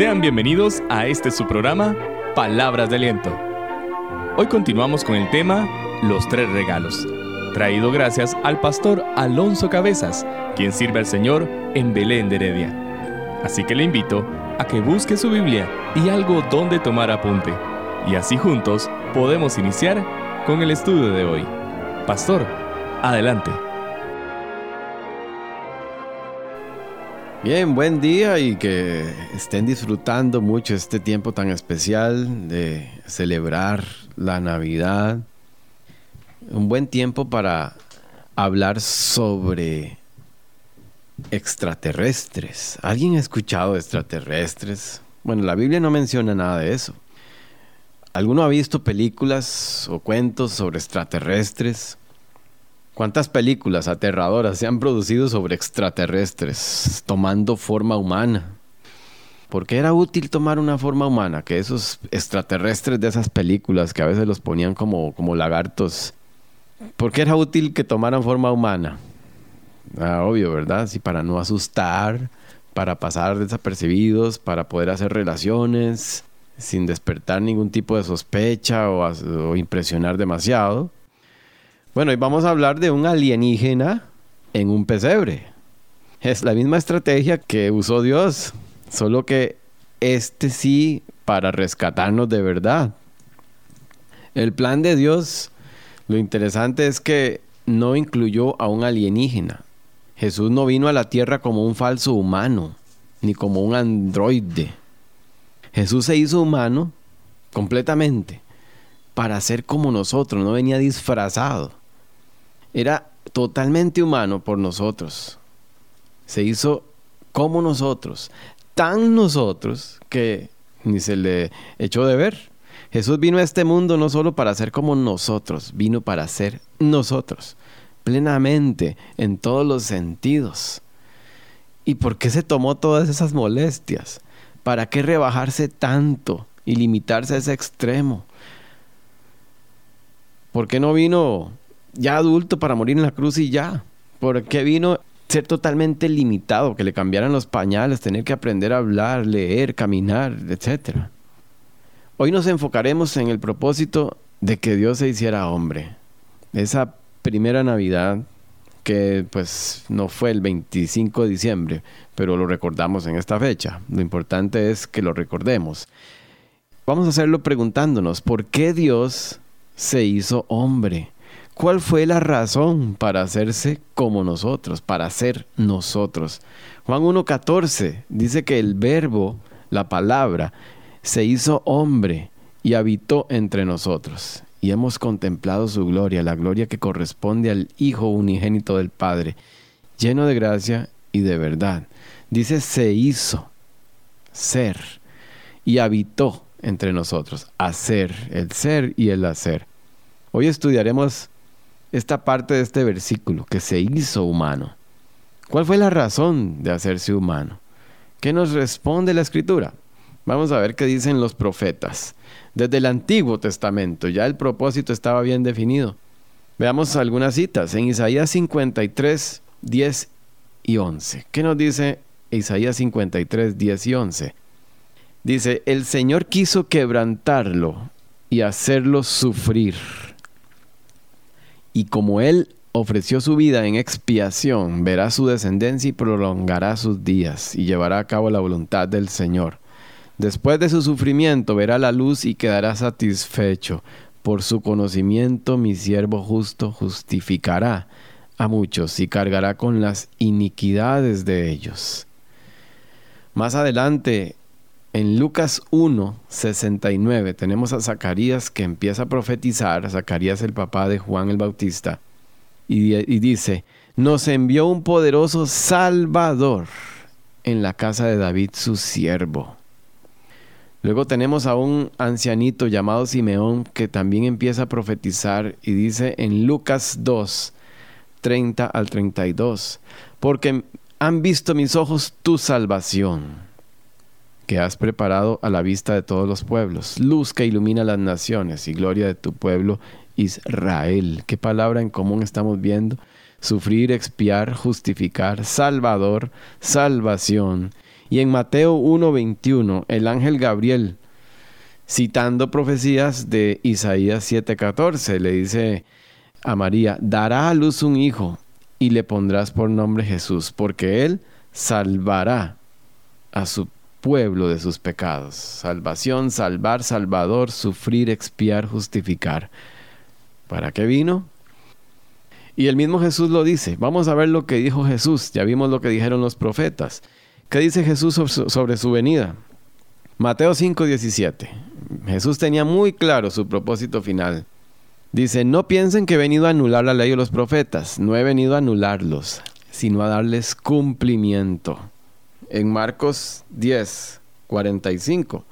Sean bienvenidos a este su programa, Palabras de Aliento. Hoy continuamos con el tema Los tres regalos, traído gracias al pastor Alonso Cabezas, quien sirve al Señor en Belén de Heredia. Así que le invito a que busque su Biblia y algo donde tomar apunte, y así juntos podemos iniciar con el estudio de hoy. Pastor, adelante. Bien, buen día y que estén disfrutando mucho este tiempo tan especial de celebrar la Navidad. Un buen tiempo para hablar sobre extraterrestres. ¿Alguien ha escuchado extraterrestres? Bueno, la Biblia no menciona nada de eso. ¿Alguno ha visto películas o cuentos sobre extraterrestres? ¿Cuántas películas aterradoras se han producido sobre extraterrestres tomando forma humana? ¿Por qué era útil tomar una forma humana? Que esos extraterrestres de esas películas que a veces los ponían como, como lagartos, ¿por qué era útil que tomaran forma humana? Ah, obvio, ¿verdad? Sí, para no asustar, para pasar desapercibidos, para poder hacer relaciones sin despertar ningún tipo de sospecha o, o impresionar demasiado. Bueno, hoy vamos a hablar de un alienígena en un pesebre. Es la misma estrategia que usó Dios, solo que este sí para rescatarnos de verdad. El plan de Dios, lo interesante es que no incluyó a un alienígena. Jesús no vino a la tierra como un falso humano, ni como un androide. Jesús se hizo humano completamente para ser como nosotros, no venía disfrazado era totalmente humano por nosotros. Se hizo como nosotros, tan nosotros que ni se le echó de ver. Jesús vino a este mundo no solo para ser como nosotros, vino para ser nosotros, plenamente, en todos los sentidos. ¿Y por qué se tomó todas esas molestias? ¿Para qué rebajarse tanto y limitarse a ese extremo? ¿Por qué no vino ya adulto para morir en la cruz y ya. ¿Por qué vino ser totalmente limitado, que le cambiaran los pañales, tener que aprender a hablar, leer, caminar, etcétera? Hoy nos enfocaremos en el propósito de que Dios se hiciera hombre. Esa primera Navidad que pues no fue el 25 de diciembre, pero lo recordamos en esta fecha. Lo importante es que lo recordemos. Vamos a hacerlo preguntándonos, ¿por qué Dios se hizo hombre? ¿Cuál fue la razón para hacerse como nosotros, para ser nosotros? Juan 1.14 dice que el verbo, la palabra, se hizo hombre y habitó entre nosotros. Y hemos contemplado su gloria, la gloria que corresponde al Hijo unigénito del Padre, lleno de gracia y de verdad. Dice se hizo, ser, y habitó entre nosotros, hacer, el ser y el hacer. Hoy estudiaremos esta parte de este versículo, que se hizo humano. ¿Cuál fue la razón de hacerse humano? ¿Qué nos responde la escritura? Vamos a ver qué dicen los profetas. Desde el Antiguo Testamento ya el propósito estaba bien definido. Veamos algunas citas en Isaías 53, 10 y 11. ¿Qué nos dice Isaías 53, 10 y 11? Dice, el Señor quiso quebrantarlo y hacerlo sufrir y como él ofreció su vida en expiación, verá su descendencia y prolongará sus días, y llevará a cabo la voluntad del Señor. Después de su sufrimiento verá la luz y quedará satisfecho. Por su conocimiento mi siervo justo justificará a muchos y cargará con las iniquidades de ellos. Más adelante en Lucas 1, 69 tenemos a Zacarías que empieza a profetizar, Zacarías el papá de Juan el Bautista, y, y dice, nos envió un poderoso Salvador en la casa de David su siervo. Luego tenemos a un ancianito llamado Simeón que también empieza a profetizar y dice en Lucas 2, 30 al 32, porque han visto mis ojos tu salvación que has preparado a la vista de todos los pueblos, luz que ilumina las naciones y gloria de tu pueblo Israel. ¿Qué palabra en común estamos viendo? Sufrir, expiar, justificar, salvador, salvación Y en Mateo 1:21, el ángel Gabriel, citando profecías de Isaías 7:14, le dice a María, dará a luz un hijo y le pondrás por nombre Jesús, porque él salvará a su de sus pecados. Salvación, salvar, salvador, sufrir, expiar, justificar. ¿Para qué vino? Y el mismo Jesús lo dice. Vamos a ver lo que dijo Jesús. Ya vimos lo que dijeron los profetas. ¿Qué dice Jesús sobre su venida? Mateo 5:17. Jesús tenía muy claro su propósito final. Dice, no piensen que he venido a anular la ley de los profetas. No he venido a anularlos, sino a darles cumplimiento. En Marcos 10, 45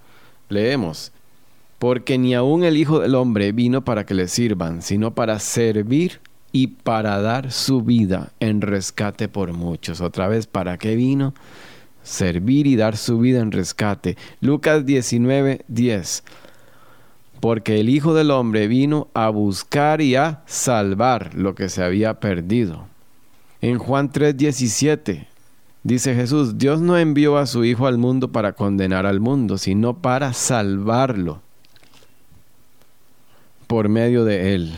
leemos, porque ni aun el Hijo del Hombre vino para que le sirvan, sino para servir y para dar su vida en rescate por muchos. Otra vez, ¿para qué vino? Servir y dar su vida en rescate. Lucas 19, 10. Porque el Hijo del Hombre vino a buscar y a salvar lo que se había perdido. En Juan 3, 17 Dice Jesús, Dios no envió a su Hijo al mundo para condenar al mundo, sino para salvarlo por medio de él.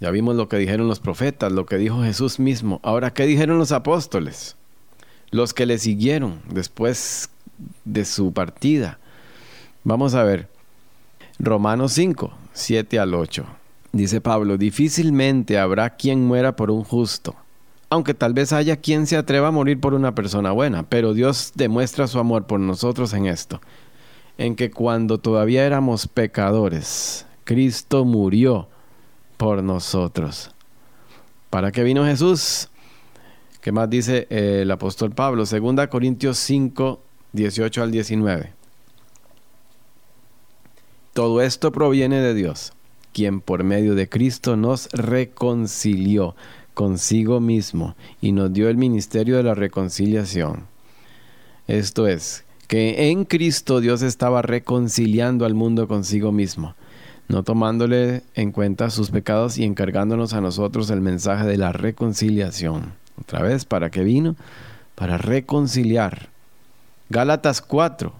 Ya vimos lo que dijeron los profetas, lo que dijo Jesús mismo. Ahora, ¿qué dijeron los apóstoles? Los que le siguieron después de su partida. Vamos a ver. Romanos 5, 7 al 8. Dice Pablo, difícilmente habrá quien muera por un justo aunque tal vez haya quien se atreva a morir por una persona buena, pero Dios demuestra su amor por nosotros en esto, en que cuando todavía éramos pecadores, Cristo murió por nosotros. ¿Para qué vino Jesús? ¿Qué más dice eh, el apóstol Pablo? Segunda Corintios 5, 18 al 19. Todo esto proviene de Dios, quien por medio de Cristo nos reconcilió consigo mismo y nos dio el ministerio de la reconciliación. Esto es, que en Cristo Dios estaba reconciliando al mundo consigo mismo, no tomándole en cuenta sus pecados y encargándonos a nosotros el mensaje de la reconciliación. Otra vez, ¿para qué vino? Para reconciliar. Gálatas 4,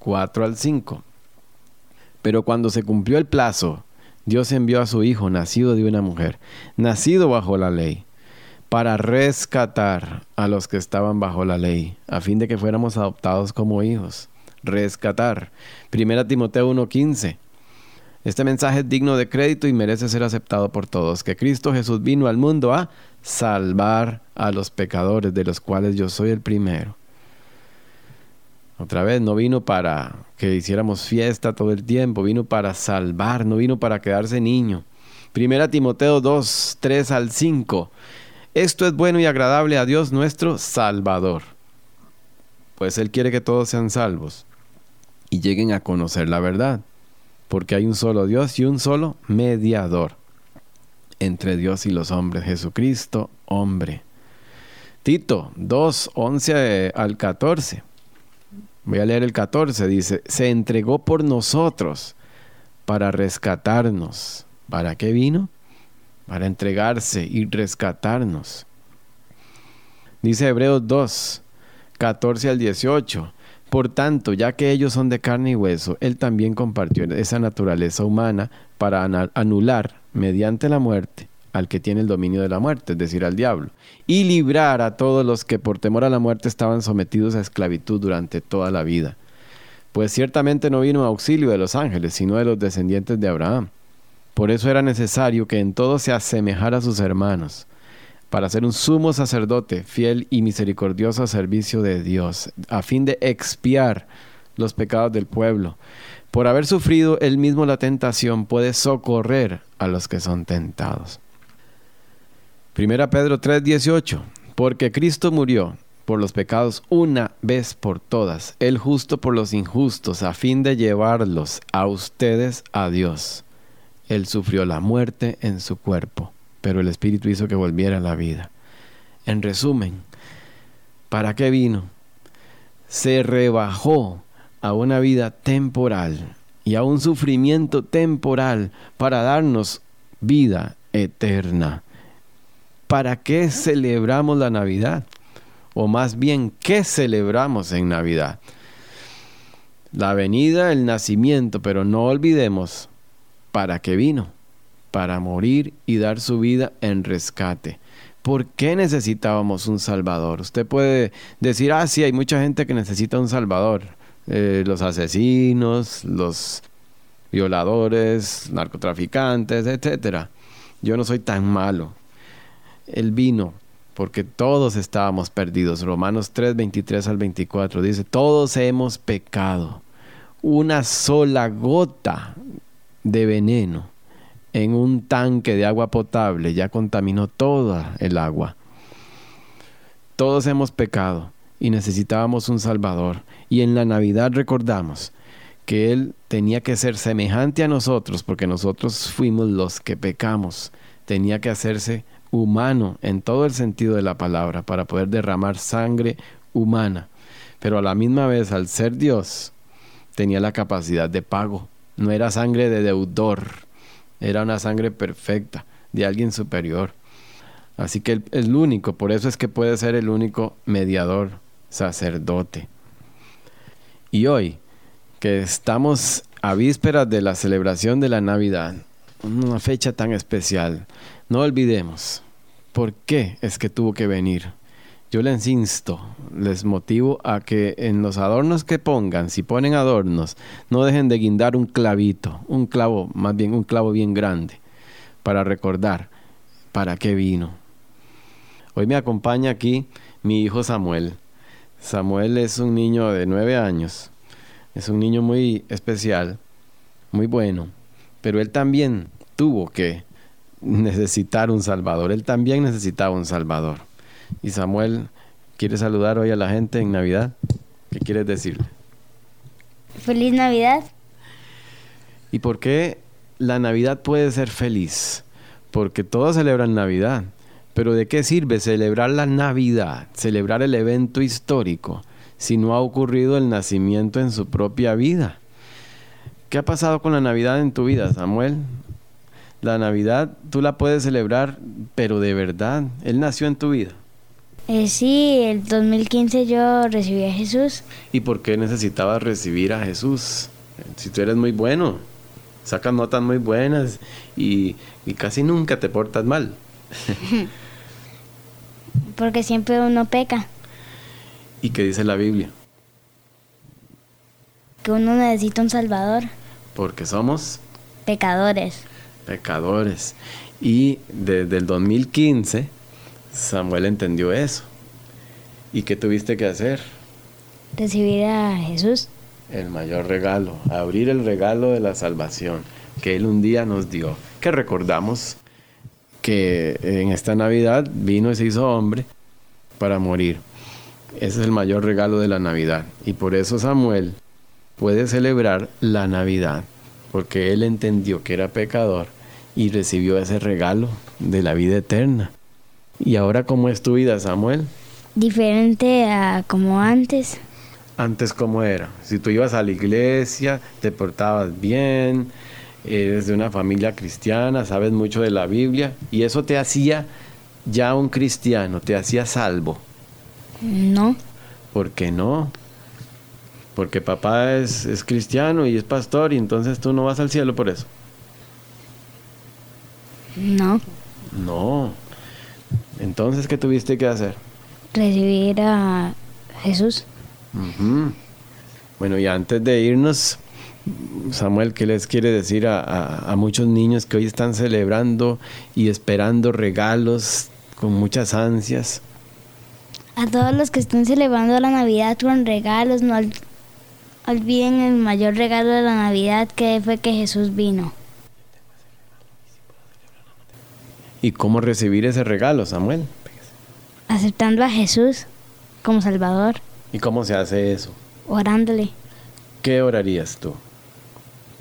4 al 5. Pero cuando se cumplió el plazo, Dios envió a su Hijo, nacido de una mujer, nacido bajo la ley, para rescatar a los que estaban bajo la ley, a fin de que fuéramos adoptados como hijos. Rescatar. Primera Timoteo 1:15. Este mensaje es digno de crédito y merece ser aceptado por todos, que Cristo Jesús vino al mundo a salvar a los pecadores, de los cuales yo soy el primero. Otra vez, no vino para que hiciéramos fiesta todo el tiempo, vino para salvar, no vino para quedarse niño. Primera Timoteo 2, 3 al 5. Esto es bueno y agradable a Dios nuestro Salvador, pues Él quiere que todos sean salvos y lleguen a conocer la verdad, porque hay un solo Dios y un solo mediador entre Dios y los hombres, Jesucristo, hombre. Tito 2, 11 al 14. Voy a leer el 14, dice, se entregó por nosotros para rescatarnos. ¿Para qué vino? Para entregarse y rescatarnos. Dice Hebreos 2, 14 al 18. Por tanto, ya que ellos son de carne y hueso, Él también compartió esa naturaleza humana para anular, mediante la muerte, al que tiene el dominio de la muerte, es decir, al diablo, y librar a todos los que por temor a la muerte estaban sometidos a esclavitud durante toda la vida. Pues ciertamente no vino auxilio de los ángeles, sino de los descendientes de Abraham. Por eso era necesario que en todo se asemejara a sus hermanos, para ser un sumo sacerdote, fiel y misericordioso a servicio de Dios, a fin de expiar los pecados del pueblo. Por haber sufrido él mismo la tentación, puede socorrer a los que son tentados. Primera Pedro 3:18, porque Cristo murió por los pecados una vez por todas, el justo por los injustos, a fin de llevarlos a ustedes a Dios. Él sufrió la muerte en su cuerpo, pero el Espíritu hizo que volviera a la vida. En resumen, ¿para qué vino? Se rebajó a una vida temporal y a un sufrimiento temporal para darnos vida eterna. ¿Para qué celebramos la Navidad? o más bien, ¿qué celebramos en Navidad? La venida, el nacimiento, pero no olvidemos para qué vino, para morir y dar su vida en rescate. ¿Por qué necesitábamos un Salvador? Usted puede decir, ah, sí, hay mucha gente que necesita un Salvador. Eh, los asesinos, los violadores, narcotraficantes, etc. Yo no soy tan malo. Él vino porque todos estábamos perdidos. Romanos 3, 23 al 24 dice, todos hemos pecado. Una sola gota de veneno en un tanque de agua potable ya contaminó toda el agua. Todos hemos pecado y necesitábamos un Salvador. Y en la Navidad recordamos que Él tenía que ser semejante a nosotros porque nosotros fuimos los que pecamos. Tenía que hacerse humano en todo el sentido de la palabra para poder derramar sangre humana. Pero a la misma vez, al ser Dios, tenía la capacidad de pago. No era sangre de deudor, era una sangre perfecta, de alguien superior. Así que es el único, por eso es que puede ser el único mediador, sacerdote. Y hoy, que estamos a vísperas de la celebración de la Navidad, una fecha tan especial, no olvidemos por qué es que tuvo que venir. Yo les insto, les motivo a que en los adornos que pongan, si ponen adornos, no dejen de guindar un clavito, un clavo, más bien un clavo bien grande, para recordar para qué vino. Hoy me acompaña aquí mi hijo Samuel. Samuel es un niño de nueve años, es un niño muy especial, muy bueno, pero él también tuvo que necesitar un Salvador. Él también necesitaba un Salvador. Y Samuel quiere saludar hoy a la gente en Navidad. ¿Qué quieres decirle? Feliz Navidad. ¿Y por qué la Navidad puede ser feliz? Porque todos celebran Navidad. Pero ¿de qué sirve celebrar la Navidad, celebrar el evento histórico, si no ha ocurrido el nacimiento en su propia vida? ¿Qué ha pasado con la Navidad en tu vida, Samuel? La Navidad tú la puedes celebrar, pero de verdad, Él nació en tu vida. Eh, sí, el 2015 yo recibí a Jesús. ¿Y por qué necesitabas recibir a Jesús? Si tú eres muy bueno, sacas notas muy buenas y, y casi nunca te portas mal. Porque siempre uno peca. ¿Y qué dice la Biblia? Que uno necesita un Salvador. Porque somos Pecadores. Pecadores. Y desde el 2015 Samuel entendió eso. ¿Y qué tuviste que hacer? Recibir a Jesús. El mayor regalo, abrir el regalo de la salvación que Él un día nos dio. Que recordamos que en esta Navidad vino y se hizo hombre para morir. Ese es el mayor regalo de la Navidad. Y por eso Samuel puede celebrar la Navidad, porque él entendió que era pecador y recibió ese regalo de la vida eterna. ¿Y ahora cómo es tu vida, Samuel? Diferente a como antes. Antes cómo era. Si tú ibas a la iglesia, te portabas bien, eres de una familia cristiana, sabes mucho de la Biblia, y eso te hacía ya un cristiano, te hacía salvo. No. ¿Por qué no? Porque papá es, es cristiano y es pastor y entonces tú no vas al cielo por eso. No. No. Entonces, ¿qué tuviste que hacer? Recibir a Jesús. Bueno, y antes de irnos, Samuel, ¿qué les quiere decir a, a- a muchos niños que hoy están celebrando y esperando regalos con muchas ansias? A todos los que estén celebrando la Navidad con regalos, no ol- olviden el mayor regalo de la Navidad que fue que Jesús vino. ¿Y cómo recibir ese regalo, Samuel? Aceptando a Jesús como Salvador, ¿Y cómo se hace eso? orándole. ¿Qué orarías tú?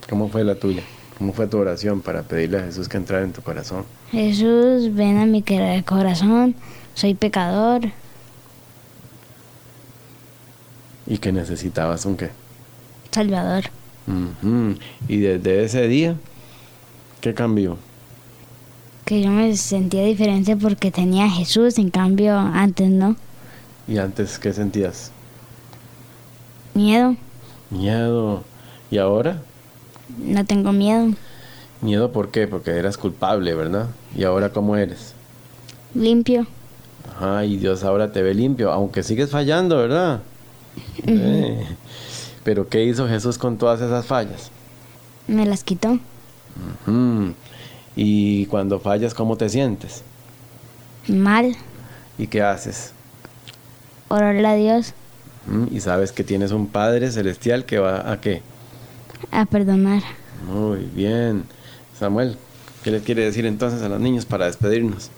¿Cómo fue la tuya? ¿Cómo fue tu oración para pedirle a Jesús que entrara en tu corazón? Jesús, ven a mi corazón, soy pecador, ¿Y que necesitabas un qué? Salvador. Y desde ese día, ¿qué cambió? Que yo me sentía diferente porque tenía a Jesús, en cambio antes no. ¿Y antes qué sentías? Miedo. Miedo. ¿Y ahora? No tengo miedo. Miedo, ¿por qué? Porque eras culpable, ¿verdad? ¿Y ahora cómo eres? Limpio. Ajá, y Dios ahora te ve limpio, aunque sigues fallando, ¿verdad? Eh, Pero ¿qué hizo Jesús con todas esas fallas? Me las quitó. Ujú. Y cuando fallas, ¿cómo te sientes? Mal. ¿Y qué haces? Orarle a Dios. Ujú, Y sabes que tienes un Padre celestial que va a qué? A perdonar. Muy bien. Samuel, ¿qué les quiere decir entonces a los niños para despedirnos?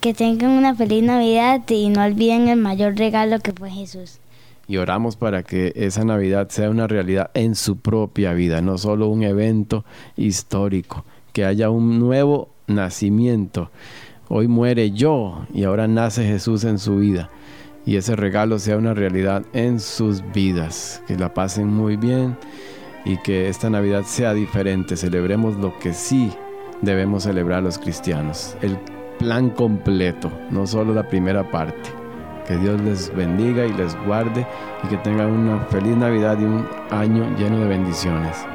Que tengan una feliz Navidad y no olviden el mayor regalo que fue Jesús. Y oramos para que esa Navidad sea una realidad en su propia vida, no solo un evento histórico, que haya un nuevo nacimiento. Hoy muere yo y ahora nace Jesús en su vida. Y ese regalo sea una realidad en sus vidas. Que la pasen muy bien y que esta Navidad sea diferente. Celebremos lo que sí debemos celebrar los cristianos. El plan completo, no solo la primera parte. Que Dios les bendiga y les guarde y que tengan una feliz Navidad y un año lleno de bendiciones.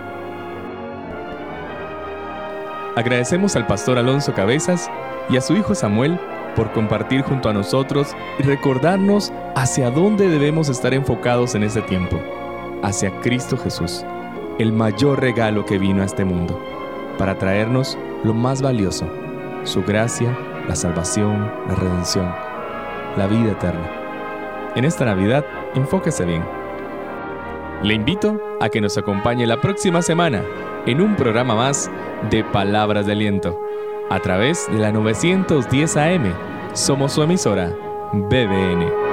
Agradecemos al pastor Alonso Cabezas y a su hijo Samuel por compartir junto a nosotros y recordarnos hacia dónde debemos estar enfocados en este tiempo, hacia Cristo Jesús, el mayor regalo que vino a este mundo, para traernos lo más valioso, su gracia, la salvación, la redención, la vida eterna. En esta Navidad, enfóquese bien. Le invito a que nos acompañe la próxima semana en un programa más de Palabras de Aliento a través de la 910 AM. Somos su emisora, BBN.